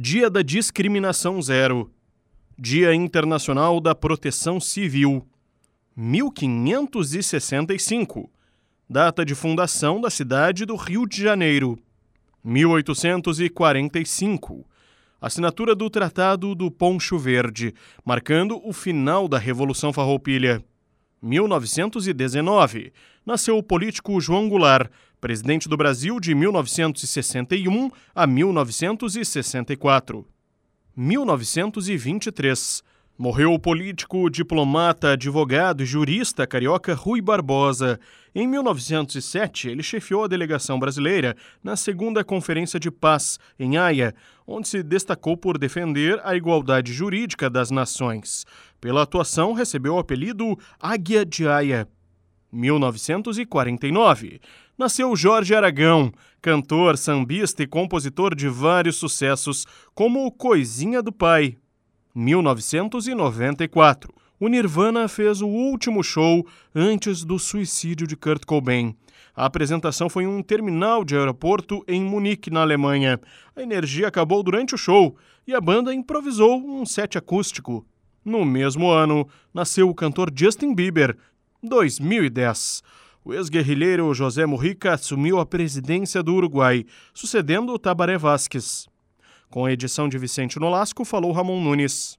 Dia da Discriminação Zero. Dia Internacional da Proteção Civil. 1565. Data de fundação da cidade do Rio de Janeiro. 1845. Assinatura do Tratado do Poncho Verde, marcando o final da Revolução Farroupilha. 1919. Nasceu o político João Goulart, presidente do Brasil de 1961 a 1964. 1923. Morreu o político, diplomata, advogado e jurista carioca Rui Barbosa. Em 1907, ele chefiou a delegação brasileira na Segunda Conferência de Paz, em Haia, onde se destacou por defender a igualdade jurídica das nações. Pela atuação, recebeu o apelido Águia de Haia. 1949. Nasceu Jorge Aragão, cantor, sambista e compositor de vários sucessos, como Coisinha do Pai. 1994. O Nirvana fez o último show antes do suicídio de Kurt Cobain. A apresentação foi em um terminal de aeroporto em Munique, na Alemanha. A energia acabou durante o show e a banda improvisou um set acústico. No mesmo ano, nasceu o cantor Justin Bieber, 2010. O ex-guerrilheiro José Mujica assumiu a presidência do Uruguai, sucedendo Tabaré Vázquez. Com a edição de Vicente Nolasco, falou Ramon Nunes.